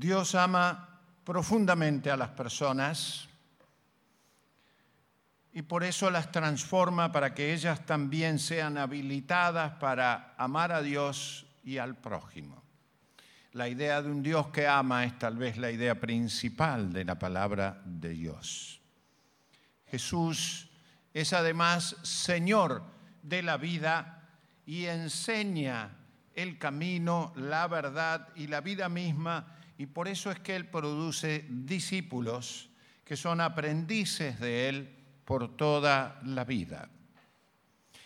Dios ama profundamente a las personas y por eso las transforma para que ellas también sean habilitadas para amar a Dios y al prójimo. La idea de un Dios que ama es tal vez la idea principal de la palabra de Dios. Jesús es además Señor de la vida y enseña el camino, la verdad y la vida misma, y por eso es que Él produce discípulos que son aprendices de Él por toda la vida.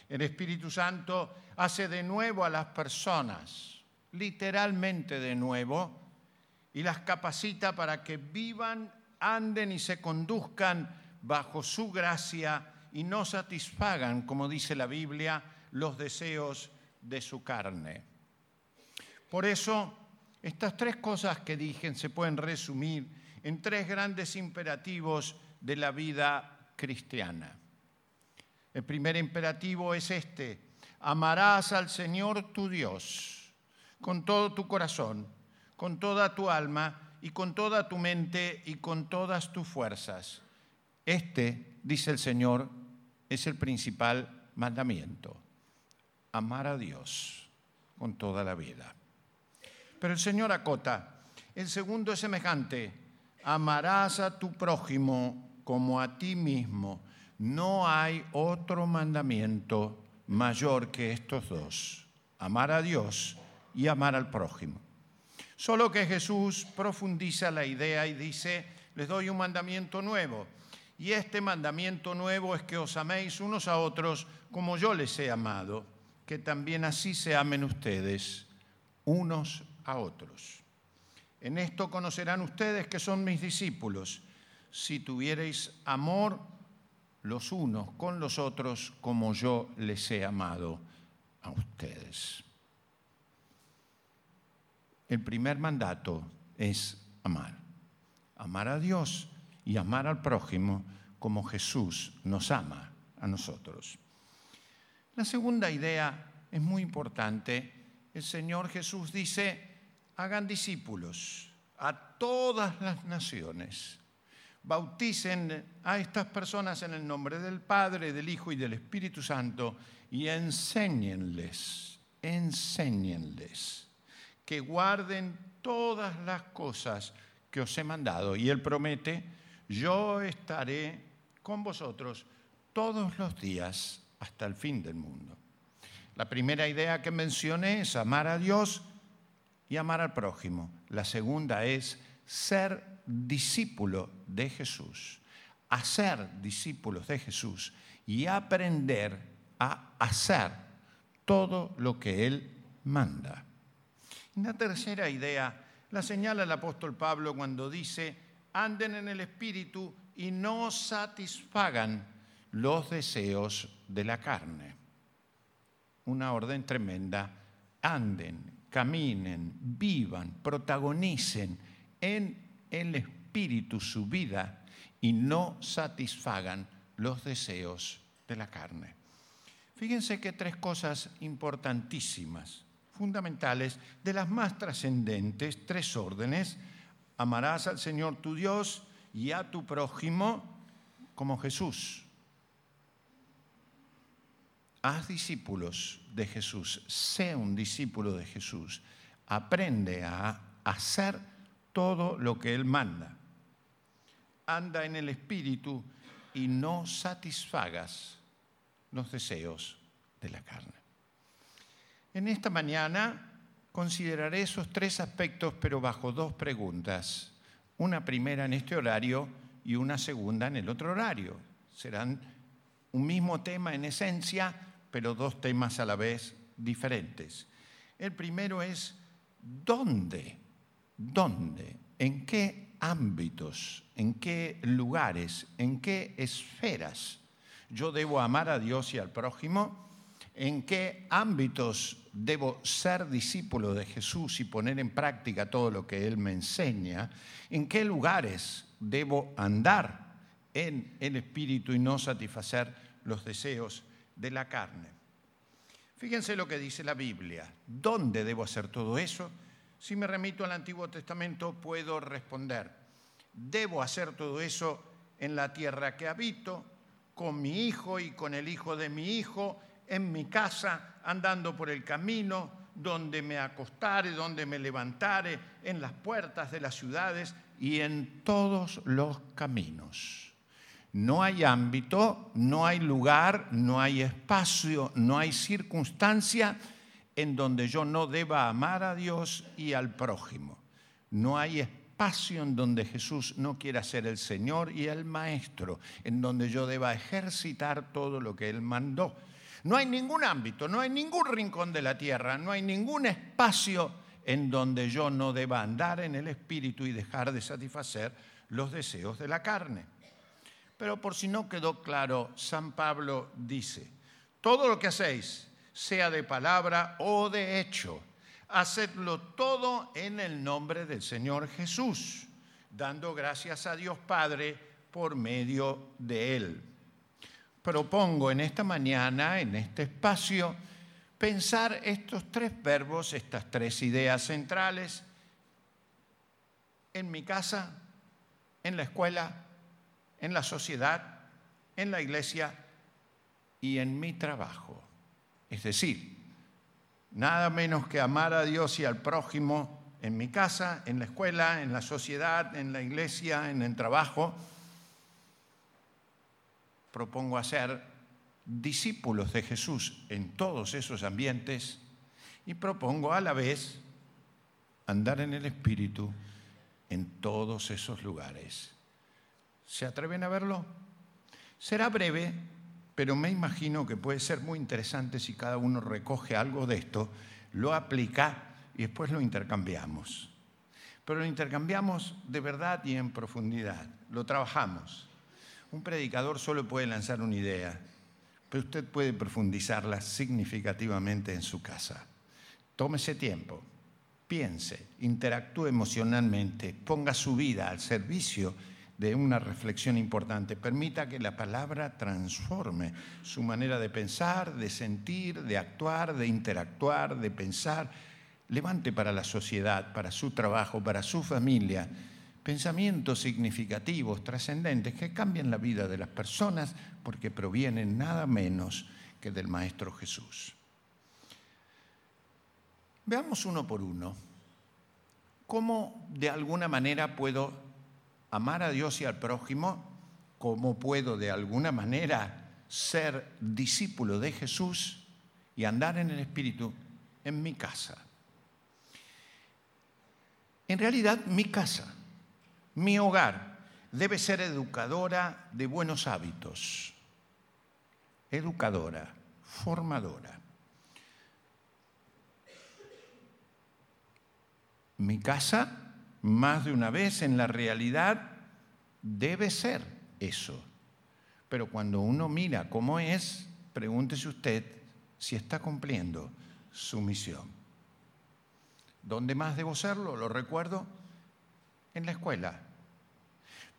El Espíritu Santo hace de nuevo a las personas, literalmente de nuevo, y las capacita para que vivan, anden y se conduzcan bajo su gracia y no satisfagan, como dice la Biblia, los deseos de su carne. Por eso, estas tres cosas que dije se pueden resumir en tres grandes imperativos de la vida cristiana. El primer imperativo es este, amarás al Señor tu Dios con todo tu corazón, con toda tu alma y con toda tu mente y con todas tus fuerzas. Este, dice el Señor, es el principal mandamiento, amar a Dios con toda la vida. Pero el Señor acota, el segundo es semejante, amarás a tu prójimo como a ti mismo. No hay otro mandamiento mayor que estos dos, amar a Dios y amar al prójimo. Solo que Jesús profundiza la idea y dice, les doy un mandamiento nuevo. Y este mandamiento nuevo es que os améis unos a otros como yo les he amado, que también así se amen ustedes unos a otros. En esto conocerán ustedes que son mis discípulos si tuvierais amor los unos con los otros como yo les he amado a ustedes. El primer mandato es amar. Amar a Dios y amar al prójimo como Jesús nos ama a nosotros. La segunda idea es muy importante. El Señor Jesús dice, hagan discípulos a todas las naciones bauticen a estas personas en el nombre del Padre, del Hijo y del Espíritu Santo y enséñenles, enséñenles que guarden todas las cosas que os he mandado. Y Él promete, yo estaré con vosotros todos los días hasta el fin del mundo. La primera idea que mencioné es amar a Dios y amar al prójimo. La segunda es ser discípulo de Jesús, a ser discípulos de Jesús y aprender a hacer todo lo que Él manda. Una tercera idea la señala el apóstol Pablo cuando dice, anden en el Espíritu y no satisfagan los deseos de la carne. Una orden tremenda, anden, caminen, vivan, protagonicen en el espíritu su vida y no satisfagan los deseos de la carne. Fíjense que tres cosas importantísimas, fundamentales, de las más trascendentes, tres órdenes. Amarás al Señor tu Dios y a tu prójimo como Jesús. Haz discípulos de Jesús, sé un discípulo de Jesús, aprende a hacer todo lo que Él manda. Anda en el Espíritu y no satisfagas los deseos de la carne. En esta mañana consideraré esos tres aspectos, pero bajo dos preguntas. Una primera en este horario y una segunda en el otro horario. Serán un mismo tema en esencia, pero dos temas a la vez diferentes. El primero es, ¿dónde ¿Dónde? ¿En qué ámbitos? ¿En qué lugares? ¿En qué esferas yo debo amar a Dios y al prójimo? ¿En qué ámbitos debo ser discípulo de Jesús y poner en práctica todo lo que Él me enseña? ¿En qué lugares debo andar en el Espíritu y no satisfacer los deseos de la carne? Fíjense lo que dice la Biblia. ¿Dónde debo hacer todo eso? Si me remito al Antiguo Testamento, puedo responder, debo hacer todo eso en la tierra que habito, con mi hijo y con el hijo de mi hijo, en mi casa, andando por el camino, donde me acostare, donde me levantare, en las puertas de las ciudades y en todos los caminos. No hay ámbito, no hay lugar, no hay espacio, no hay circunstancia en donde yo no deba amar a Dios y al prójimo. No hay espacio en donde Jesús no quiera ser el Señor y el Maestro, en donde yo deba ejercitar todo lo que Él mandó. No hay ningún ámbito, no hay ningún rincón de la tierra, no hay ningún espacio en donde yo no deba andar en el Espíritu y dejar de satisfacer los deseos de la carne. Pero por si no quedó claro, San Pablo dice, todo lo que hacéis, sea de palabra o de hecho. Hacedlo todo en el nombre del Señor Jesús, dando gracias a Dios Padre por medio de Él. Propongo en esta mañana, en este espacio, pensar estos tres verbos, estas tres ideas centrales, en mi casa, en la escuela, en la sociedad, en la iglesia y en mi trabajo. Es decir, nada menos que amar a Dios y al prójimo en mi casa, en la escuela, en la sociedad, en la iglesia, en el trabajo. Propongo hacer discípulos de Jesús en todos esos ambientes y propongo a la vez andar en el Espíritu en todos esos lugares. ¿Se atreven a verlo? Será breve pero me imagino que puede ser muy interesante si cada uno recoge algo de esto, lo aplica y después lo intercambiamos. Pero lo intercambiamos de verdad y en profundidad, lo trabajamos. Un predicador solo puede lanzar una idea, pero usted puede profundizarla significativamente en su casa. Tómese tiempo, piense, interactúe emocionalmente, ponga su vida al servicio de una reflexión importante. Permita que la palabra transforme su manera de pensar, de sentir, de actuar, de interactuar, de pensar. Levante para la sociedad, para su trabajo, para su familia, pensamientos significativos, trascendentes, que cambien la vida de las personas porque provienen nada menos que del Maestro Jesús. Veamos uno por uno cómo de alguna manera puedo amar a Dios y al prójimo, ¿cómo puedo de alguna manera ser discípulo de Jesús y andar en el Espíritu en mi casa? En realidad, mi casa, mi hogar, debe ser educadora de buenos hábitos, educadora, formadora. Mi casa más de una vez en la realidad debe ser eso. Pero cuando uno mira cómo es, pregúntese usted si está cumpliendo su misión. ¿Dónde más debo serlo? Lo recuerdo en la escuela.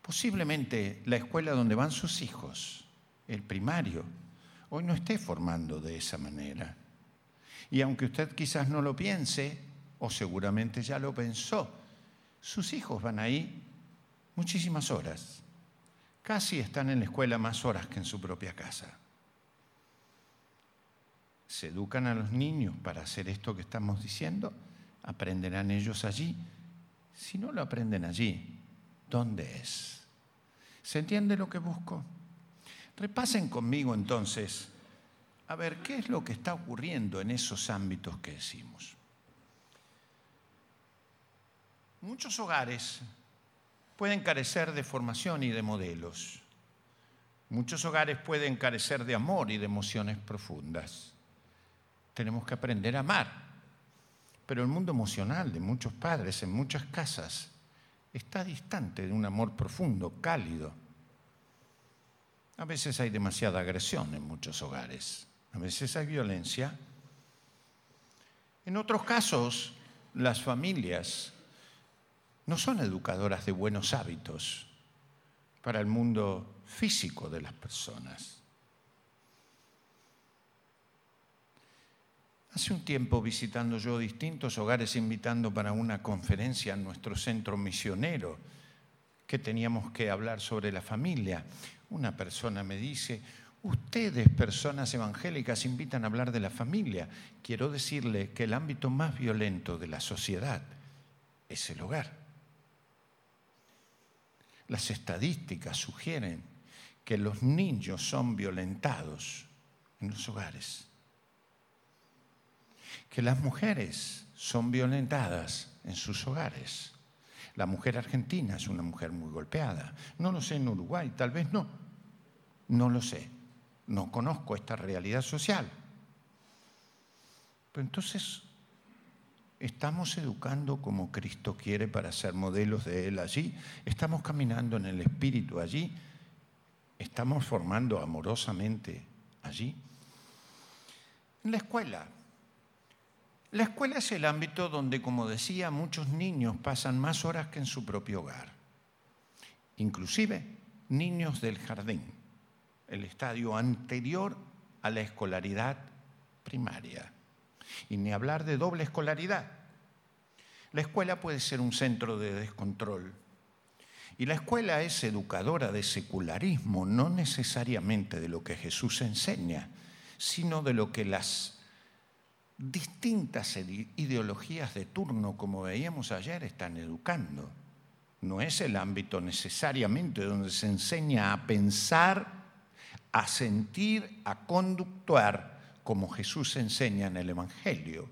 Posiblemente la escuela donde van sus hijos, el primario, hoy no esté formando de esa manera. Y aunque usted quizás no lo piense, o seguramente ya lo pensó, sus hijos van ahí muchísimas horas. Casi están en la escuela más horas que en su propia casa. Se educan a los niños para hacer esto que estamos diciendo, aprenderán ellos allí. Si no lo aprenden allí, ¿dónde es? ¿Se entiende lo que busco? Repasen conmigo entonces a ver qué es lo que está ocurriendo en esos ámbitos que decimos. Muchos hogares pueden carecer de formación y de modelos. Muchos hogares pueden carecer de amor y de emociones profundas. Tenemos que aprender a amar. Pero el mundo emocional de muchos padres en muchas casas está distante de un amor profundo, cálido. A veces hay demasiada agresión en muchos hogares. A veces hay violencia. En otros casos, las familias no son educadoras de buenos hábitos para el mundo físico de las personas. Hace un tiempo visitando yo distintos hogares, invitando para una conferencia en nuestro centro misionero, que teníamos que hablar sobre la familia. Una persona me dice, ustedes, personas evangélicas, invitan a hablar de la familia. Quiero decirle que el ámbito más violento de la sociedad es el hogar. Las estadísticas sugieren que los niños son violentados en los hogares que las mujeres son violentadas en sus hogares. La mujer argentina es una mujer muy golpeada. No lo sé en Uruguay, tal vez no. No lo sé. No conozco esta realidad social. Pero entonces, ¿estamos educando como Cristo quiere para ser modelos de Él allí? ¿Estamos caminando en el Espíritu allí? ¿Estamos formando amorosamente allí? En la escuela, la escuela es el ámbito donde, como decía, muchos niños pasan más horas que en su propio hogar. Inclusive niños del jardín, el estadio anterior a la escolaridad primaria. Y ni hablar de doble escolaridad. La escuela puede ser un centro de descontrol. Y la escuela es educadora de secularismo, no necesariamente de lo que Jesús enseña, sino de lo que las distintas ideologías de turno, como veíamos ayer, están educando. No es el ámbito necesariamente donde se enseña a pensar, a sentir, a conductuar, como Jesús enseña en el Evangelio.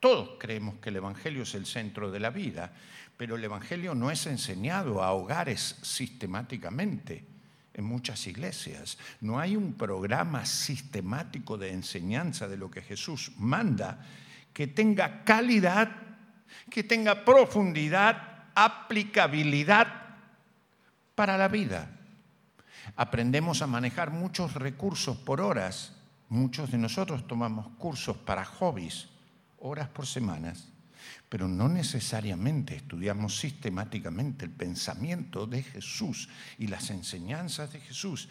Todos creemos que el Evangelio es el centro de la vida, pero el Evangelio no es enseñado a hogares sistemáticamente en muchas iglesias. No hay un programa sistemático de enseñanza de lo que Jesús manda que tenga calidad, que tenga profundidad, aplicabilidad para la vida. Aprendemos a manejar muchos recursos por horas. Muchos de nosotros tomamos cursos para hobbies, horas por semanas pero no necesariamente estudiamos sistemáticamente el pensamiento de Jesús y las enseñanzas de Jesús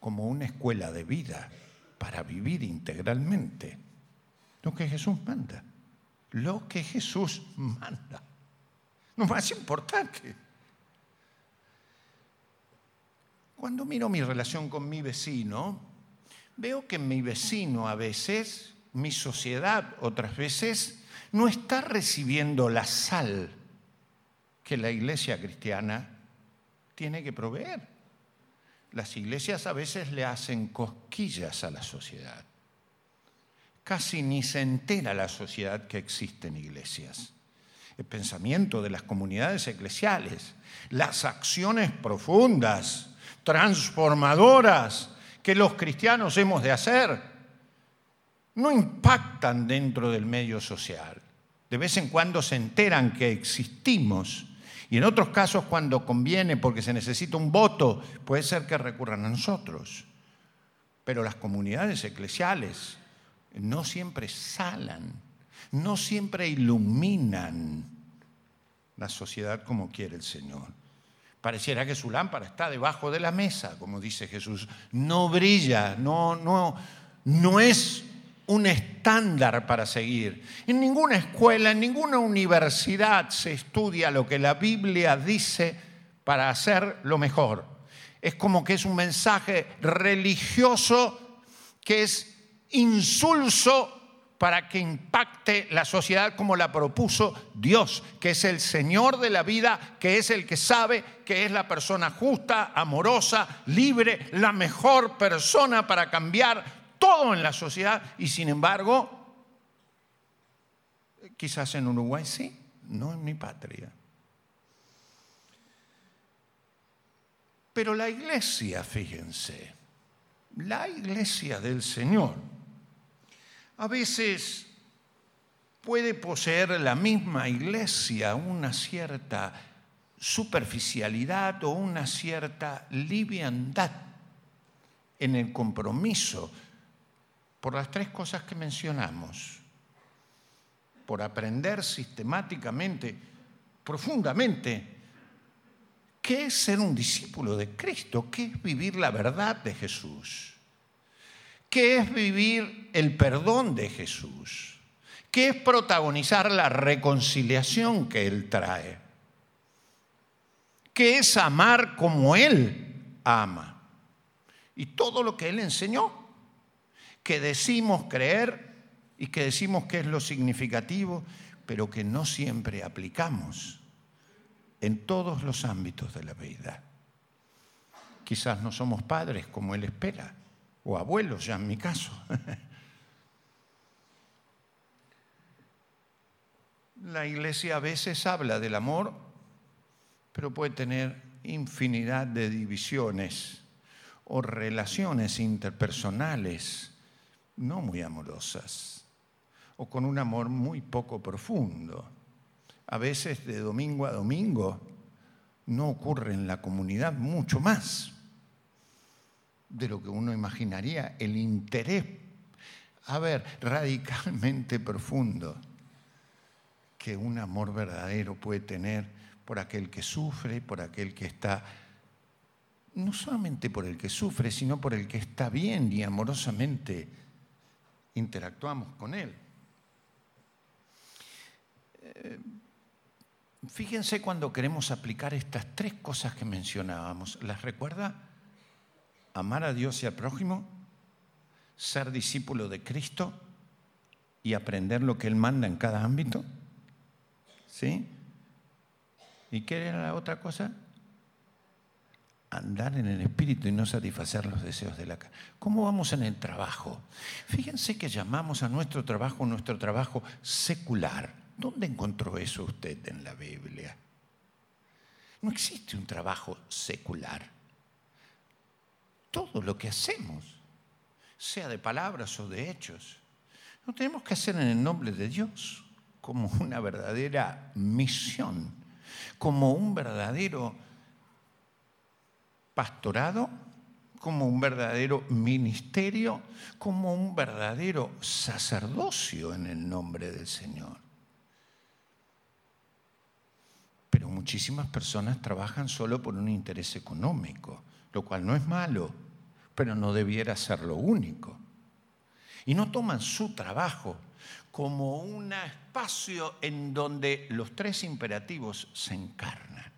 como una escuela de vida para vivir integralmente. Lo que Jesús manda, lo que Jesús manda, lo más importante. Cuando miro mi relación con mi vecino, veo que mi vecino a veces, mi sociedad otras veces, no está recibiendo la sal que la iglesia cristiana tiene que proveer. Las iglesias a veces le hacen cosquillas a la sociedad. Casi ni se entera la sociedad que existen iglesias. El pensamiento de las comunidades eclesiales, las acciones profundas, transformadoras que los cristianos hemos de hacer, no impactan dentro del medio social. De vez en cuando se enteran que existimos y en otros casos cuando conviene porque se necesita un voto, puede ser que recurran a nosotros. Pero las comunidades eclesiales no siempre salan, no siempre iluminan la sociedad como quiere el Señor. Pareciera que su lámpara está debajo de la mesa, como dice Jesús. No brilla, no, no, no es un estándar para seguir. En ninguna escuela, en ninguna universidad se estudia lo que la Biblia dice para hacer lo mejor. Es como que es un mensaje religioso que es insulso para que impacte la sociedad como la propuso Dios, que es el Señor de la vida, que es el que sabe que es la persona justa, amorosa, libre, la mejor persona para cambiar todo en la sociedad y sin embargo, quizás en Uruguay sí, no en mi patria. Pero la iglesia, fíjense, la iglesia del Señor, a veces puede poseer la misma iglesia una cierta superficialidad o una cierta liviandad en el compromiso por las tres cosas que mencionamos, por aprender sistemáticamente, profundamente, qué es ser un discípulo de Cristo, qué es vivir la verdad de Jesús, ¿Qué es vivir el perdón de Jesús? ¿Qué es protagonizar la reconciliación que Él trae? ¿Qué es amar como Él ama? Y todo lo que Él enseñó, que decimos creer y que decimos que es lo significativo, pero que no siempre aplicamos en todos los ámbitos de la vida. Quizás no somos padres como Él espera, o abuelos ya en mi caso. La iglesia a veces habla del amor, pero puede tener infinidad de divisiones o relaciones interpersonales no muy amorosas o con un amor muy poco profundo. A veces de domingo a domingo no ocurre en la comunidad mucho más de lo que uno imaginaría, el interés, a ver, radicalmente profundo que un amor verdadero puede tener por aquel que sufre, por aquel que está, no solamente por el que sufre, sino por el que está bien y amorosamente interactuamos con él. Eh, fíjense cuando queremos aplicar estas tres cosas que mencionábamos. ¿Las recuerda? Amar a Dios y al prójimo, ser discípulo de Cristo y aprender lo que Él manda en cada ámbito. ¿Sí? ¿Y qué era la otra cosa? andar en el espíritu y no satisfacer los deseos de la carne. ¿Cómo vamos en el trabajo? Fíjense que llamamos a nuestro trabajo nuestro trabajo secular. ¿Dónde encontró eso usted en la Biblia? No existe un trabajo secular. Todo lo que hacemos, sea de palabras o de hechos, lo tenemos que hacer en el nombre de Dios, como una verdadera misión, como un verdadero pastorado, como un verdadero ministerio, como un verdadero sacerdocio en el nombre del Señor. Pero muchísimas personas trabajan solo por un interés económico, lo cual no es malo, pero no debiera ser lo único. Y no toman su trabajo como un espacio en donde los tres imperativos se encarnan.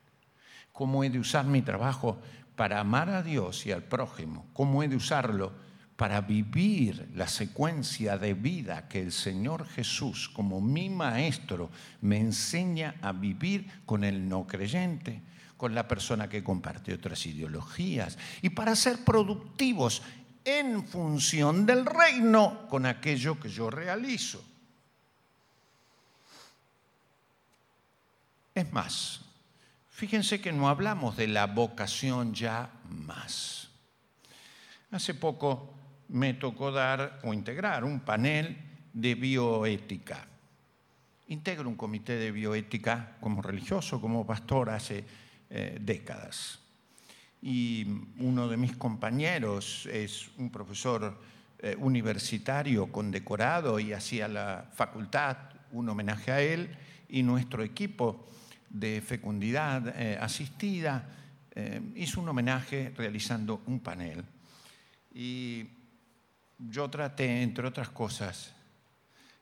¿Cómo he de usar mi trabajo para amar a Dios y al prójimo, cómo he de usarlo para vivir la secuencia de vida que el Señor Jesús, como mi maestro, me enseña a vivir con el no creyente, con la persona que comparte otras ideologías, y para ser productivos en función del reino con aquello que yo realizo. Es más, Fíjense que no hablamos de la vocación ya más. Hace poco me tocó dar o integrar un panel de bioética. Integro un comité de bioética como religioso, como pastor hace eh, décadas. Y uno de mis compañeros es un profesor eh, universitario condecorado y hacía la facultad un homenaje a él y nuestro equipo de fecundidad eh, asistida, hizo un homenaje realizando un panel. Y yo traté, entre otras cosas,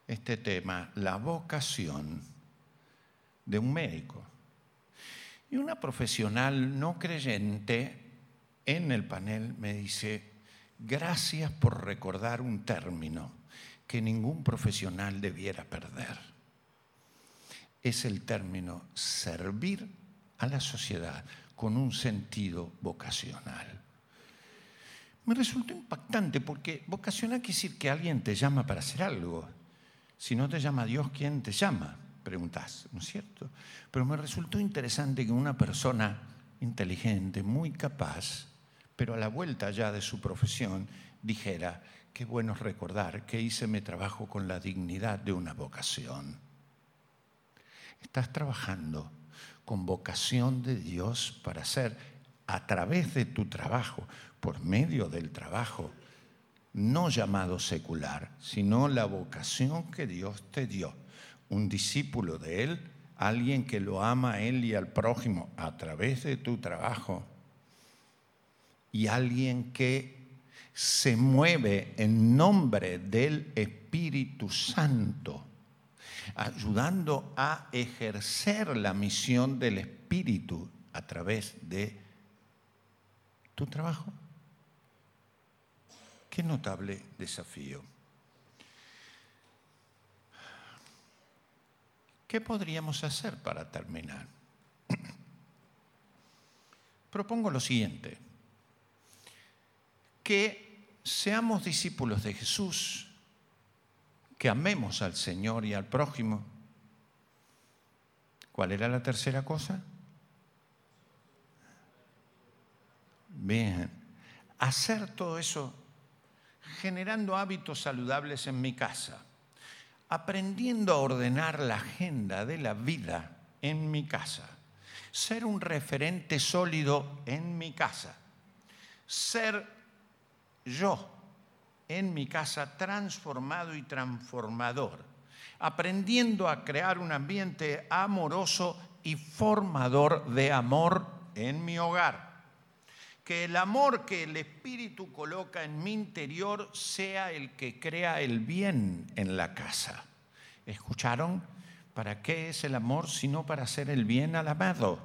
este tema, la vocación de un médico. Y una profesional no creyente en el panel me dice, gracias por recordar un término que ningún profesional debiera perder es el término servir a la sociedad con un sentido vocacional. Me resultó impactante porque vocacional quiere decir que alguien te llama para hacer algo. Si no te llama Dios, ¿quién te llama? Preguntás, ¿no es cierto? Pero me resultó interesante que una persona inteligente, muy capaz, pero a la vuelta ya de su profesión, dijera, qué bueno recordar que hice mi trabajo con la dignidad de una vocación. Estás trabajando con vocación de Dios para ser a través de tu trabajo, por medio del trabajo, no llamado secular, sino la vocación que Dios te dio. Un discípulo de Él, alguien que lo ama a Él y al prójimo a través de tu trabajo. Y alguien que se mueve en nombre del Espíritu Santo, ayudando a ejercer la misión del Espíritu a través de tu trabajo. Qué notable desafío. ¿Qué podríamos hacer para terminar? Propongo lo siguiente, que seamos discípulos de Jesús, que amemos al Señor y al prójimo. ¿Cuál era la tercera cosa? Bien, hacer todo eso generando hábitos saludables en mi casa, aprendiendo a ordenar la agenda de la vida en mi casa, ser un referente sólido en mi casa, ser yo en mi casa transformado y transformador, aprendiendo a crear un ambiente amoroso y formador de amor en mi hogar que el amor que el Espíritu coloca en mi interior sea el que crea el bien en la casa. ¿Escucharon? ¿Para qué es el amor sino para hacer el bien al amado?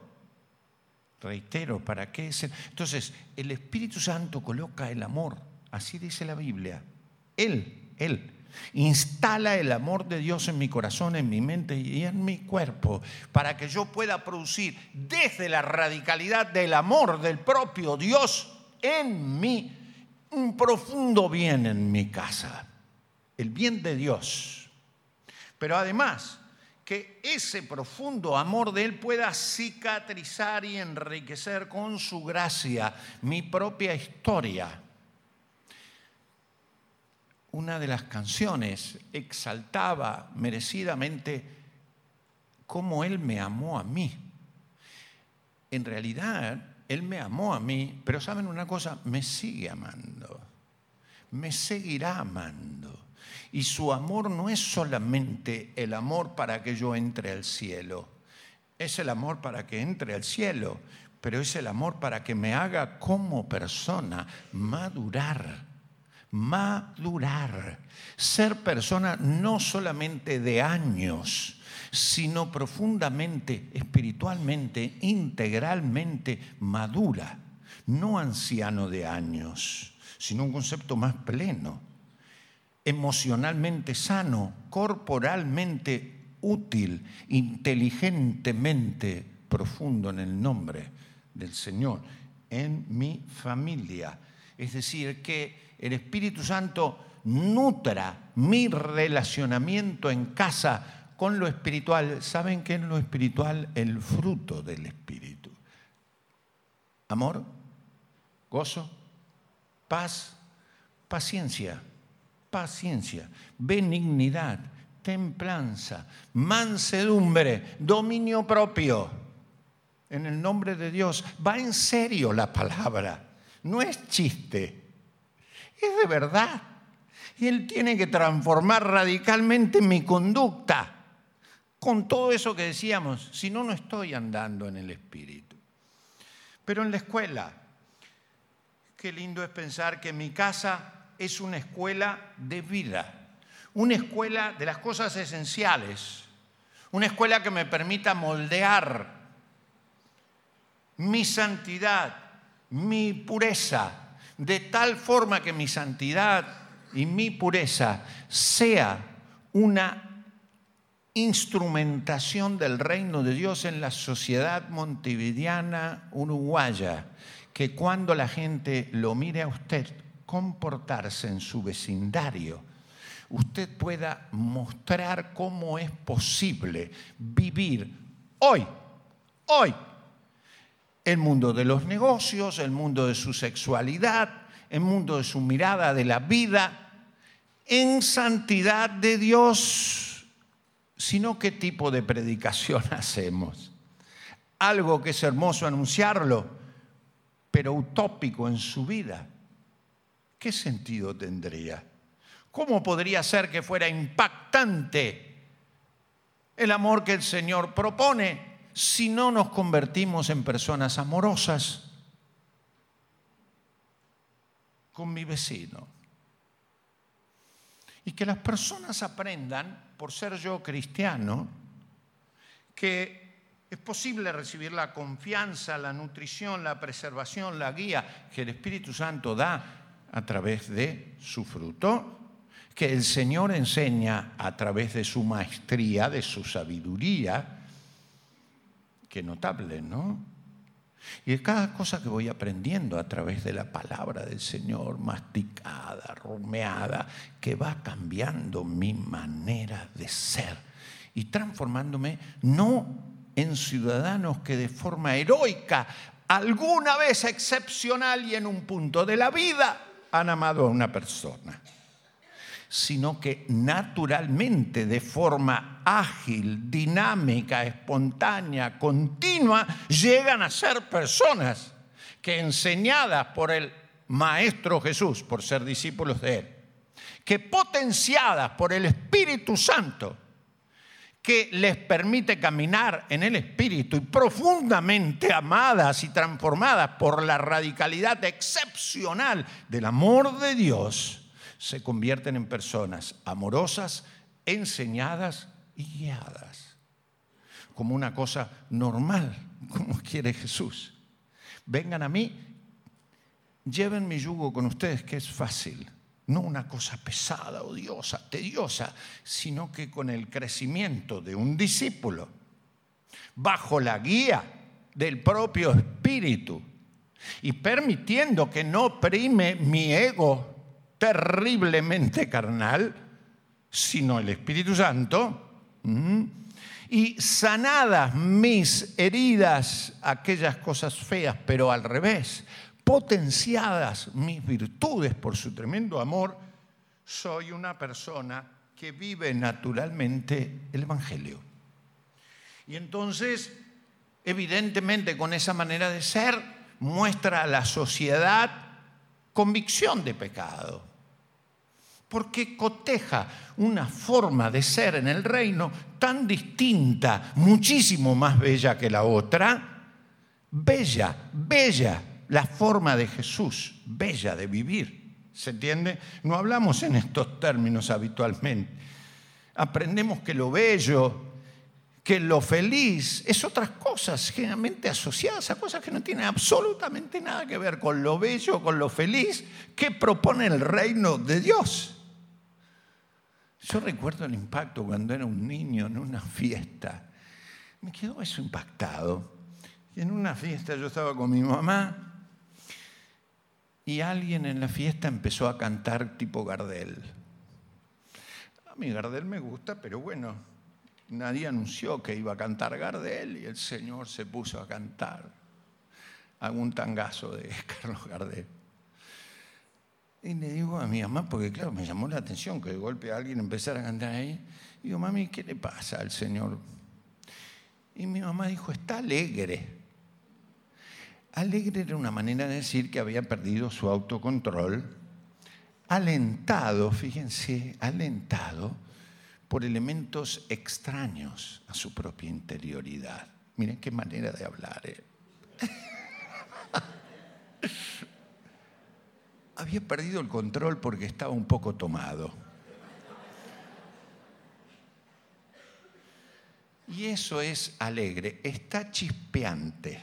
Reitero, ¿para qué es el... Entonces, el Espíritu Santo coloca el amor, así dice la Biblia. Él, Él Instala el amor de Dios en mi corazón, en mi mente y en mi cuerpo, para que yo pueda producir desde la radicalidad del amor del propio Dios en mí un profundo bien en mi casa, el bien de Dios. Pero además, que ese profundo amor de Él pueda cicatrizar y enriquecer con su gracia mi propia historia una de las canciones exaltaba merecidamente cómo Él me amó a mí. En realidad, Él me amó a mí, pero saben una cosa, me sigue amando, me seguirá amando. Y su amor no es solamente el amor para que yo entre al cielo, es el amor para que entre al cielo, pero es el amor para que me haga como persona madurar madurar, ser persona no solamente de años, sino profundamente, espiritualmente, integralmente madura, no anciano de años, sino un concepto más pleno, emocionalmente sano, corporalmente útil, inteligentemente profundo en el nombre del Señor, en mi familia. Es decir, que el Espíritu Santo nutra mi relacionamiento en casa con lo espiritual. ¿Saben qué es lo espiritual? El fruto del Espíritu. Amor, gozo, paz, paciencia, paciencia, benignidad, templanza, mansedumbre, dominio propio. En el nombre de Dios, va en serio la palabra, no es chiste. Es de verdad. Y Él tiene que transformar radicalmente mi conducta con todo eso que decíamos, si no, no estoy andando en el Espíritu. Pero en la escuela, qué lindo es pensar que mi casa es una escuela de vida, una escuela de las cosas esenciales, una escuela que me permita moldear mi santidad, mi pureza, de tal forma que mi santidad y mi pureza sea una instrumentación del reino de Dios en la sociedad montevideana uruguaya, que cuando la gente lo mire a usted comportarse en su vecindario, usted pueda mostrar cómo es posible vivir hoy, hoy, el mundo de los negocios, el mundo de su sexualidad, el mundo de su mirada de la vida, en santidad de Dios, sino qué tipo de predicación hacemos. Algo que es hermoso anunciarlo, pero utópico en su vida. ¿Qué sentido tendría? ¿Cómo podría ser que fuera impactante el amor que el Señor propone si no nos convertimos en personas amorosas. con mi vecino. Y que las personas aprendan, por ser yo cristiano, que es posible recibir la confianza, la nutrición, la preservación, la guía que el Espíritu Santo da a través de su fruto, que el Señor enseña a través de su maestría, de su sabiduría, que notable, ¿no? Y de cada cosa que voy aprendiendo a través de la palabra del Señor, masticada, rumeada, que va cambiando mi manera de ser y transformándome no en ciudadanos que de forma heroica, alguna vez excepcional y en un punto de la vida, han amado a una persona sino que naturalmente, de forma ágil, dinámica, espontánea, continua, llegan a ser personas que enseñadas por el Maestro Jesús, por ser discípulos de Él, que potenciadas por el Espíritu Santo, que les permite caminar en el Espíritu y profundamente amadas y transformadas por la radicalidad excepcional del amor de Dios, se convierten en personas amorosas, enseñadas y guiadas, como una cosa normal, como quiere Jesús. Vengan a mí, lleven mi yugo con ustedes, que es fácil, no una cosa pesada, odiosa, tediosa, sino que con el crecimiento de un discípulo, bajo la guía del propio Espíritu y permitiendo que no prime mi ego terriblemente carnal, sino el Espíritu Santo. Y sanadas mis heridas, aquellas cosas feas, pero al revés, potenciadas mis virtudes por su tremendo amor, soy una persona que vive naturalmente el Evangelio. Y entonces, evidentemente, con esa manera de ser, muestra a la sociedad convicción de pecado porque coteja una forma de ser en el reino tan distinta, muchísimo más bella que la otra, bella, bella, la forma de Jesús, bella de vivir. ¿Se entiende? No hablamos en estos términos habitualmente. Aprendemos que lo bello, que lo feliz es otras cosas generalmente asociadas a cosas que no tienen absolutamente nada que ver con lo bello, con lo feliz que propone el reino de Dios. Yo recuerdo el impacto cuando era un niño en una fiesta. Me quedó eso impactado. En una fiesta yo estaba con mi mamá y alguien en la fiesta empezó a cantar tipo Gardel. A mí Gardel me gusta, pero bueno, nadie anunció que iba a cantar Gardel y el Señor se puso a cantar algún tangazo de Carlos Gardel. Y le digo a mi mamá, porque claro, me llamó la atención que de golpe alguien empezara a cantar ahí. Digo, mami, ¿qué le pasa al Señor? Y mi mamá dijo, está alegre. Alegre era una manera de decir que había perdido su autocontrol, alentado, fíjense, alentado por elementos extraños a su propia interioridad. Miren qué manera de hablar. ¿eh? había perdido el control porque estaba un poco tomado. Y eso es alegre, está chispeante.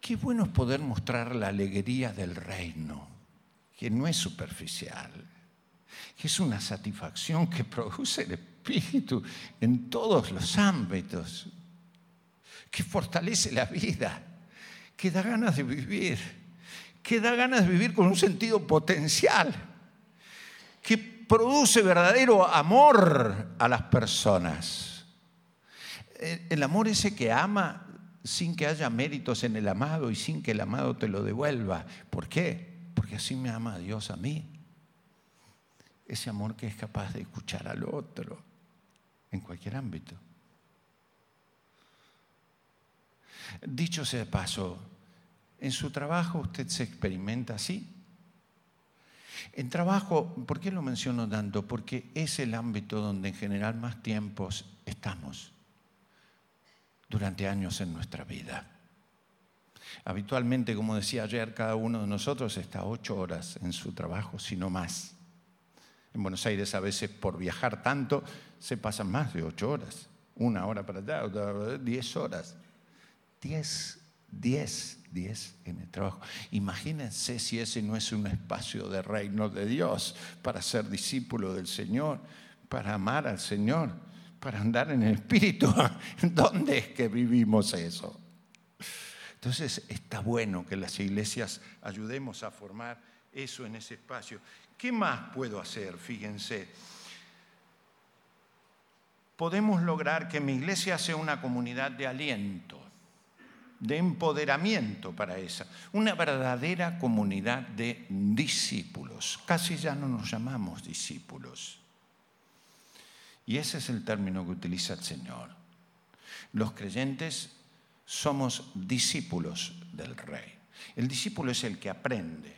Qué bueno es poder mostrar la alegría del reino, que no es superficial, que es una satisfacción que produce el espíritu en todos los ámbitos, que fortalece la vida, que da ganas de vivir que da ganas de vivir con un sentido potencial, que produce verdadero amor a las personas. El amor ese que ama sin que haya méritos en el amado y sin que el amado te lo devuelva. ¿Por qué? Porque así me ama Dios a mí. Ese amor que es capaz de escuchar al otro en cualquier ámbito. Dicho sea de paso, ¿En su trabajo usted se experimenta así? En trabajo, ¿por qué lo menciono tanto? Porque es el ámbito donde en general más tiempos estamos durante años en nuestra vida. Habitualmente, como decía ayer, cada uno de nosotros está ocho horas en su trabajo, si no más. En Buenos Aires a veces por viajar tanto se pasan más de ocho horas. Una hora para allá, diez horas. Diez, diez, diez en el trabajo. Imagínense si ese no es un espacio de reino de Dios para ser discípulo del Señor, para amar al Señor, para andar en el Espíritu. ¿Dónde es que vivimos eso? Entonces está bueno que las iglesias ayudemos a formar eso en ese espacio. ¿Qué más puedo hacer? Fíjense. Podemos lograr que mi iglesia sea una comunidad de aliento, de empoderamiento para esa, una verdadera comunidad de discípulos. Casi ya no nos llamamos discípulos. Y ese es el término que utiliza el Señor. Los creyentes somos discípulos del Rey. El discípulo es el que aprende,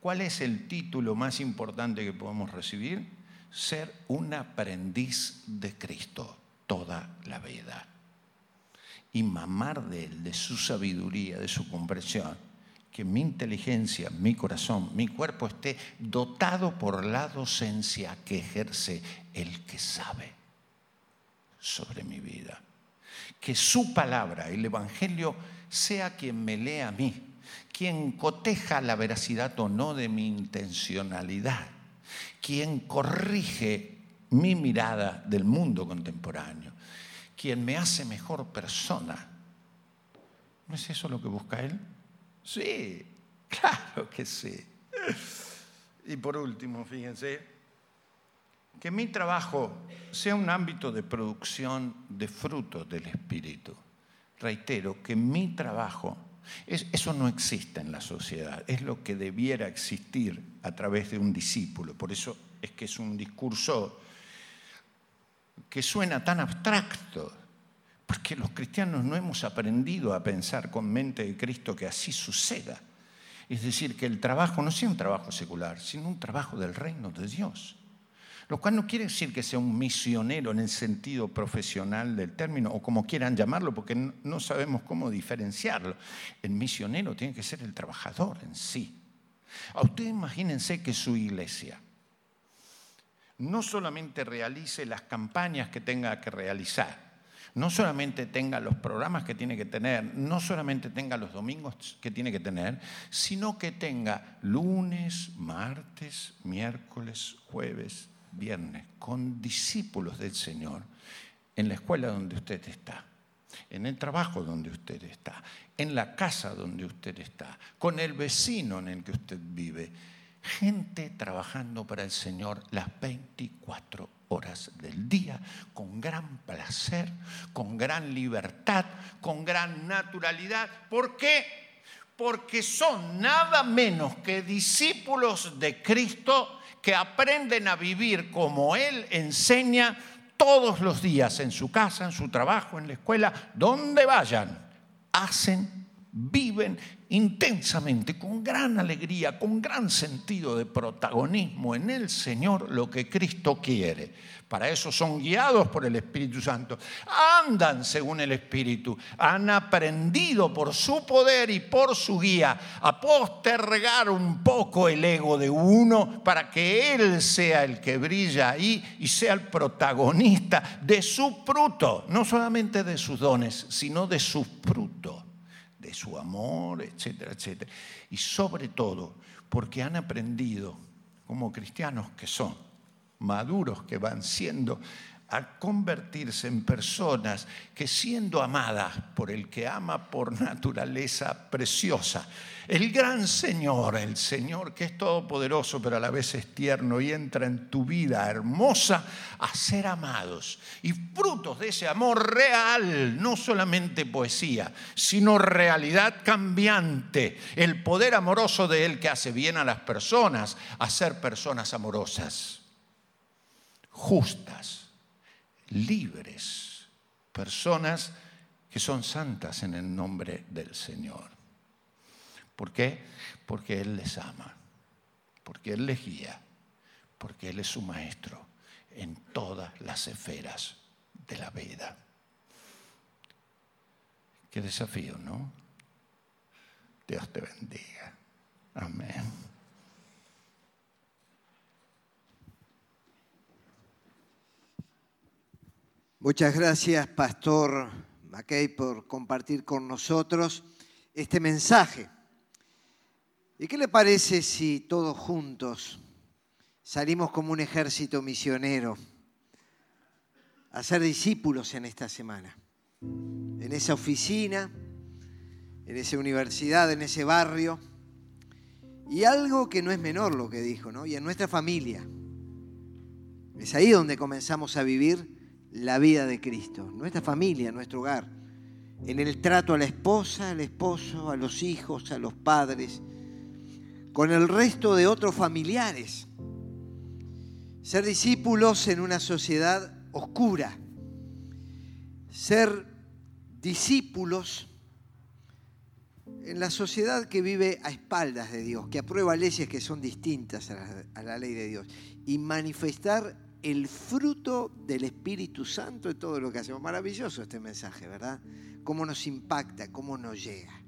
¿Cuál es el título más importante que podemos recibir? Ser un aprendiz de Cristo toda la vida. Y mamar de Él, de su sabiduría, de su comprensión. Que mi inteligencia, mi corazón, mi cuerpo esté dotado por la docencia que ejerce el que sabe sobre mi vida. Que su palabra, el Evangelio, sea quien me lea a mí quien coteja la veracidad o no de mi intencionalidad, quien corrige mi mirada del mundo contemporáneo, quien me hace mejor persona. ¿No es eso lo que busca Él? Sí, claro que sí. Y por último, fíjense, que mi trabajo sea un ámbito de producción de frutos del Espíritu. Reitero, que mi trabajo eso no existe en la sociedad, es lo que debiera existir a través de un discípulo. Por eso es que es un discurso que suena tan abstracto, porque los cristianos no hemos aprendido a pensar con mente de Cristo que así suceda. Es decir, que el trabajo no sea un trabajo secular, sino un trabajo del reino de Dios. Lo cual no quiere decir que sea un misionero en el sentido profesional del término, o como quieran llamarlo, porque no sabemos cómo diferenciarlo. El misionero tiene que ser el trabajador en sí. A ustedes imagínense que su iglesia no solamente realice las campañas que tenga que realizar, no solamente tenga los programas que tiene que tener, no solamente tenga los domingos que tiene que tener, sino que tenga lunes, martes, miércoles, jueves, viernes con discípulos del Señor en la escuela donde usted está, en el trabajo donde usted está, en la casa donde usted está, con el vecino en el que usted vive. Gente trabajando para el Señor las 24 horas del día, con gran placer, con gran libertad, con gran naturalidad. ¿Por qué? Porque son nada menos que discípulos de Cristo que aprenden a vivir como Él enseña todos los días, en su casa, en su trabajo, en la escuela, donde vayan, hacen, viven intensamente, con gran alegría, con gran sentido de protagonismo en el Señor lo que Cristo quiere. Para eso son guiados por el Espíritu Santo. Andan según el Espíritu. Han aprendido por su poder y por su guía a postergar un poco el ego de uno para que Él sea el que brilla ahí y sea el protagonista de su fruto. No solamente de sus dones, sino de su fruto de su amor, etcétera, etcétera. Y sobre todo porque han aprendido, como cristianos que son, maduros que van siendo, a convertirse en personas que siendo amadas por el que ama por naturaleza preciosa, el gran Señor, el Señor que es todopoderoso pero a la vez es tierno y entra en tu vida hermosa a ser amados. Y frutos de ese amor real, no solamente poesía, sino realidad cambiante, el poder amoroso de Él que hace bien a las personas, a ser personas amorosas, justas, libres, personas que son santas en el nombre del Señor. ¿Por qué? Porque Él les ama, porque Él les guía, porque Él es su maestro en todas las esferas de la vida. Qué desafío, ¿no? Dios te bendiga. Amén. Muchas gracias, Pastor McKay, por compartir con nosotros este mensaje. ¿Y qué le parece si todos juntos salimos como un ejército misionero a ser discípulos en esta semana? En esa oficina, en esa universidad, en ese barrio. Y algo que no es menor lo que dijo, ¿no? Y en nuestra familia. Es ahí donde comenzamos a vivir la vida de Cristo, nuestra familia, nuestro hogar, en el trato a la esposa, al esposo, a los hijos, a los padres, con el resto de otros familiares. Ser discípulos en una sociedad oscura. Ser discípulos en la sociedad que vive a espaldas de Dios, que aprueba leyes que son distintas a la, a la ley de Dios. Y manifestar el fruto del Espíritu Santo en todo lo que hacemos. Maravilloso este mensaje, ¿verdad? Cómo nos impacta, cómo nos llega.